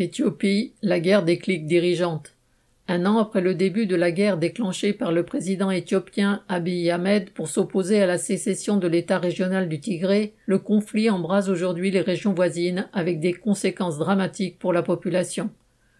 Éthiopie, la guerre des cliques dirigeantes. Un an après le début de la guerre déclenchée par le président éthiopien Abiy Ahmed pour s'opposer à la sécession de l'État régional du Tigré, le conflit embrase aujourd'hui les régions voisines avec des conséquences dramatiques pour la population.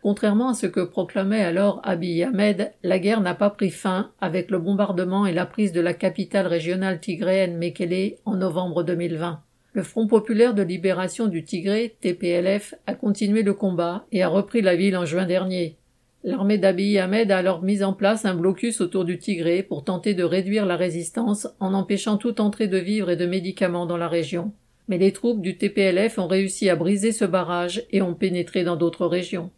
Contrairement à ce que proclamait alors Abiy Ahmed, la guerre n'a pas pris fin avec le bombardement et la prise de la capitale régionale tigréenne Mekele en novembre 2020. Le Front populaire de libération du Tigré, TPLF, a continué le combat et a repris la ville en juin dernier. L'armée d'Abiy Ahmed a alors mis en place un blocus autour du Tigré pour tenter de réduire la résistance en empêchant toute entrée de vivres et de médicaments dans la région. Mais les troupes du TPLF ont réussi à briser ce barrage et ont pénétré dans d'autres régions.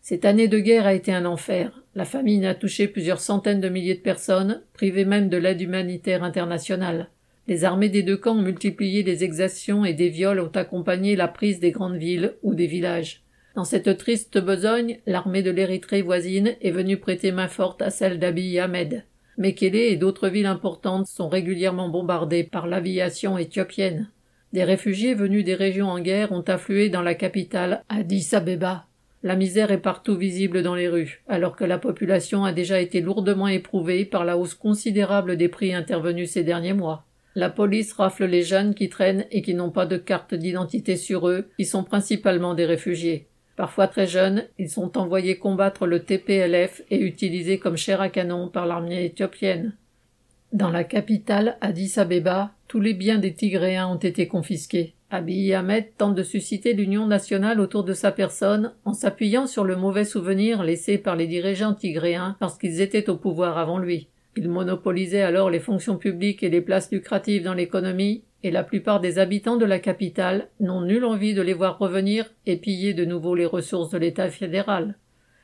Cette année de guerre a été un enfer. La famine a touché plusieurs centaines de milliers de personnes, privées même de l'aide humanitaire internationale. Les armées des deux camps ont multiplié les exactions et des viols ont accompagné la prise des grandes villes ou des villages. Dans cette triste besogne, l'armée de l'Érythrée voisine est venue prêter main forte à celle d'Abiy Ahmed. Mekele et d'autres villes importantes sont régulièrement bombardées par l'aviation éthiopienne. Des réfugiés venus des régions en guerre ont afflué dans la capitale, Addis Abeba. La misère est partout visible dans les rues, alors que la population a déjà été lourdement éprouvée par la hausse considérable des prix intervenus ces derniers mois. La police rafle les jeunes qui traînent et qui n'ont pas de carte d'identité sur eux, qui sont principalement des réfugiés. Parfois très jeunes, ils sont envoyés combattre le TPLF et utilisés comme chair à canon par l'armée éthiopienne. Dans la capitale, Addis Abeba, tous les biens des Tigréens ont été confisqués. Abiy Ahmed tente de susciter l'union nationale autour de sa personne en s'appuyant sur le mauvais souvenir laissé par les dirigeants tigréens lorsqu'ils étaient au pouvoir avant lui. Il monopolisait alors les fonctions publiques et les places lucratives dans l'économie, et la plupart des habitants de la capitale n'ont nulle envie de les voir revenir et piller de nouveau les ressources de l'État fédéral.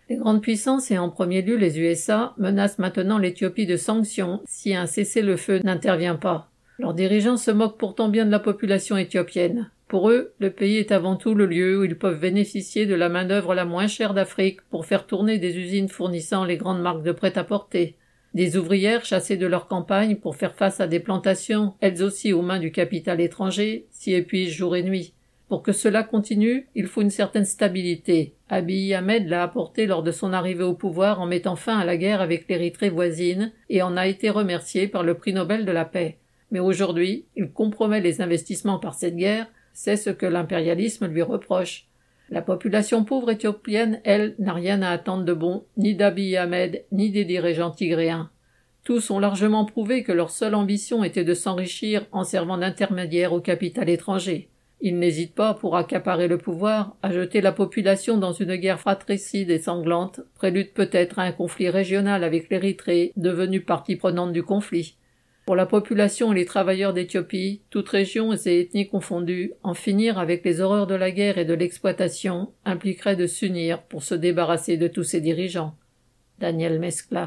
Les grandes puissances et en premier lieu les USA menacent maintenant l'Éthiopie de sanctions si un cessez-le-feu n'intervient pas. Leurs dirigeants se moquent pourtant bien de la population éthiopienne. Pour eux, le pays est avant tout le lieu où ils peuvent bénéficier de la main-d'œuvre la moins chère d'Afrique pour faire tourner des usines fournissant les grandes marques de prêt-à-porter. Des ouvrières chassées de leur campagne pour faire face à des plantations, elles aussi aux mains du capital étranger, s'y épuisent jour et nuit. Pour que cela continue, il faut une certaine stabilité. Abiy Ahmed l'a apporté lors de son arrivée au pouvoir en mettant fin à la guerre avec l'Érythrée voisine et en a été remercié par le prix Nobel de la paix. Mais aujourd'hui, il compromet les investissements par cette guerre, c'est ce que l'impérialisme lui reproche. La population pauvre éthiopienne, elle, n'a rien à attendre de bon, ni d'Abiy Ahmed, ni des dirigeants tigréens. Tous ont largement prouvé que leur seule ambition était de s'enrichir en servant d'intermédiaire au capital étranger. Ils n'hésitent pas, pour accaparer le pouvoir, à jeter la population dans une guerre fratricide et sanglante, prélude peut-être à un conflit régional avec l'Érythrée, devenue partie prenante du conflit. Pour la population et les travailleurs d'Éthiopie, toutes régions et ethnies confondues, en finir avec les horreurs de la guerre et de l'exploitation impliquerait de s'unir pour se débarrasser de tous ces dirigeants. Daniel Mescla.